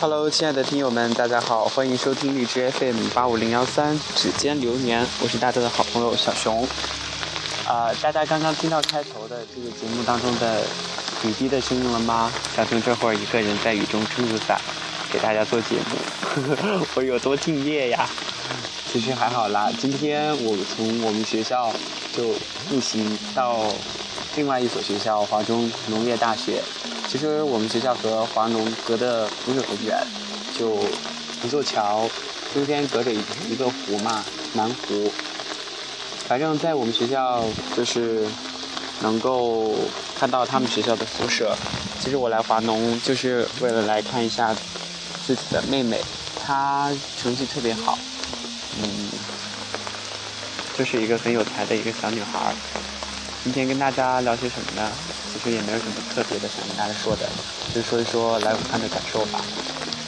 Hello，亲爱的听友们，大家好，欢迎收听荔枝 FM 八五零幺三指尖流年，我是大家的好朋友小熊。啊，大家刚刚听到开头的这个节目当中的雨滴的声音了吗？小熊这会儿一个人在雨中撑着伞，给大家做节目，我有多敬业呀？其实还好啦，今天我从我们学校就步行到另外一所学校华中农业大学。其实我们学校和华农隔得不是很远，就一座桥，中间隔着一个湖嘛，南湖。反正在我们学校就是能够看到他们学校的宿舍。其实我来华农就是为了来看一下自己的妹妹，她成绩特别好，嗯，就是一个很有才的一个小女孩。今天跟大家聊些什么呢？其实也没有什么特别的想跟大家说的，就说一说来武汉的感受吧。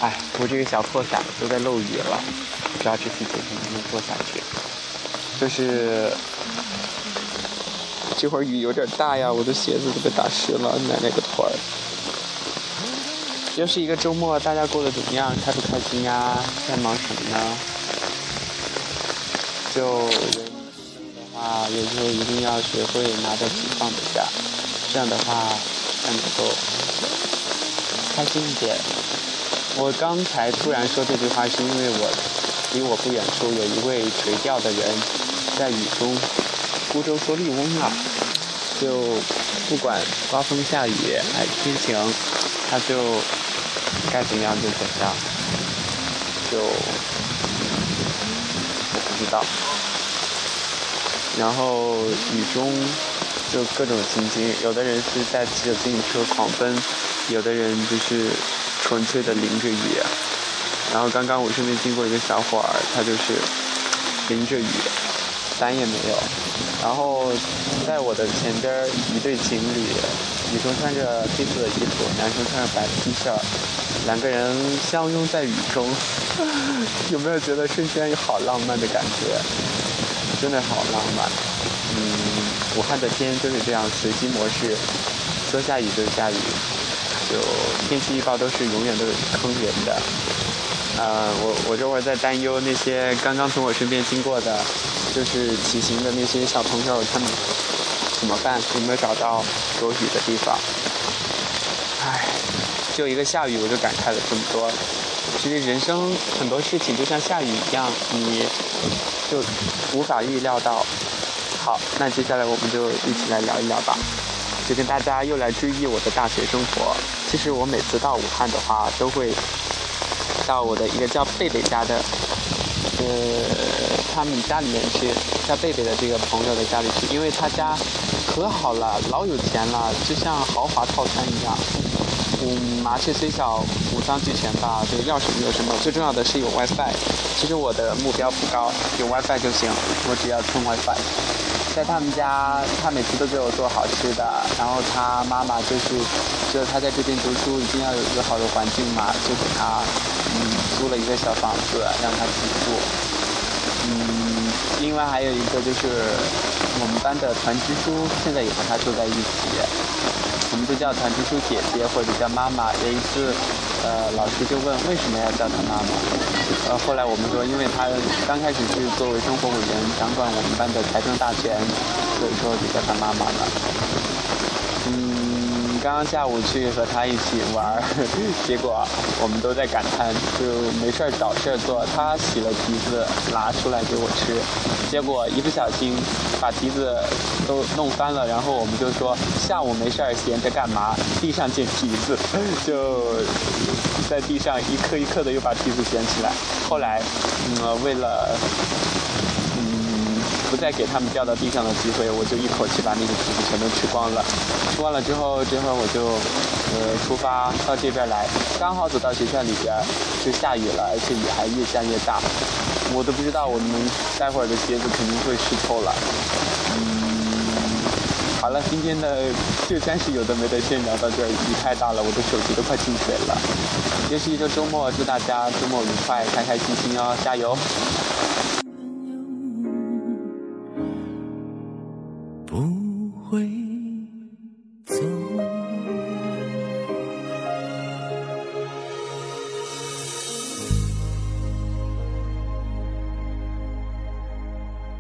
哎，我这个小破伞都在漏雨了，不知道这期节目能不能做下去。就是这会儿雨有点大呀，我的鞋子都被打湿了，奶奶个腿儿！又是一个周末，大家过得怎么样？开不开心呀？在忙什么呢？就。啊，有时候一定要学会拿得起放得下，这样的话才能够开心一点。我刚才突然说这句话，是因为我离我不远处有一位垂钓的人，在雨中孤舟蓑笠翁啊，就不管刮风下雨还是天晴，他就该怎么样就怎么样，就我不知道。然后雨中就各种情景，有的人是在骑着自行车狂奔，有的人就是纯粹的淋着雨。然后刚刚我身边经过一个小伙儿，他就是淋着雨，伞也没有。然后在我的前边一对情侣，女生穿着黑色的衣服，男生穿着白 T 恤，两个人相拥在雨中，有没有觉得瞬间有好浪漫的感觉？真的好浪漫，嗯，武汉的天就是这样随机模式，说下雨就下雨，就天气预报都是永远都是坑人的。呃，我我这会儿在担忧那些刚刚从我身边经过的，就是骑行的那些小朋友，他们怎么办？有没有找到躲雨的地方？唉，就一个下雨我就感慨了这么多。其实人生很多事情就像下雨一样，你。就无法预料到。好，那接下来我们就一起来聊一聊吧。就跟大家又来追忆我的大学生活。其实我每次到武汉的话，都会到我的一个叫贝贝家的，呃，他们家里面去，叫贝贝的这个朋友的家里去，因为他家可好了，老有钱了，就像豪华套餐一样。嗯，麻雀虽小，五脏俱全吧。这个要什么有什么，最重要的是有 WiFi。其实我的目标不高，有 WiFi 就行，我只要充 WiFi。在他们家，他每次都给我做好吃的。然后他妈妈就是，就他在这边读书一定要有一个好的环境嘛，就给他嗯租了一个小房子让他居住。嗯，另外还有一个就是我们班的团支书，现在也和他住在一起。我们都叫团支书姐姐或者叫妈妈。有一次，呃，老师就问为什么要叫她妈妈。呃，后来我们说，因为她刚开始是作为生活委员掌管我们班的财政大权，所以说就叫她妈妈了。嗯。刚刚下午去和他一起玩，结果我们都在感叹，就没事儿找事儿做。他洗了蹄子拿出来给我吃，结果一不小心把蹄子都弄翻了。然后我们就说下午没事儿闲着干嘛？地上捡蹄子，就在地上一颗一颗的又把蹄子捡起来。后来，嗯，为了。不再给他们掉到地上的机会，我就一口气把那个橘子全都吃光了。吃完了之后，这会儿我就呃出发到这边来，刚好走到学校里边就下雨了，而且雨还越下越大。我都不知道我们待会儿的鞋子肯定会湿透了。嗯，好了，今天的就算是有的没的先聊到这儿，雨太大了，我的手机都快进水了。又是一个周末，祝大家周末愉快，开开心心哦，加油！